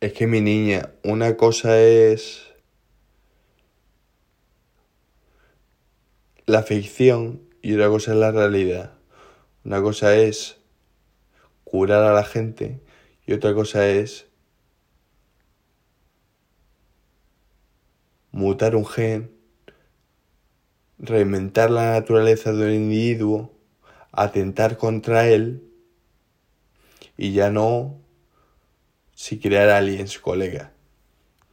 Es que mi niña, una cosa es la ficción y otra cosa es la realidad. Una cosa es curar a la gente y otra cosa es mutar un gen, reinventar la naturaleza de un individuo, atentar contra él y ya no si crear aliens, colega.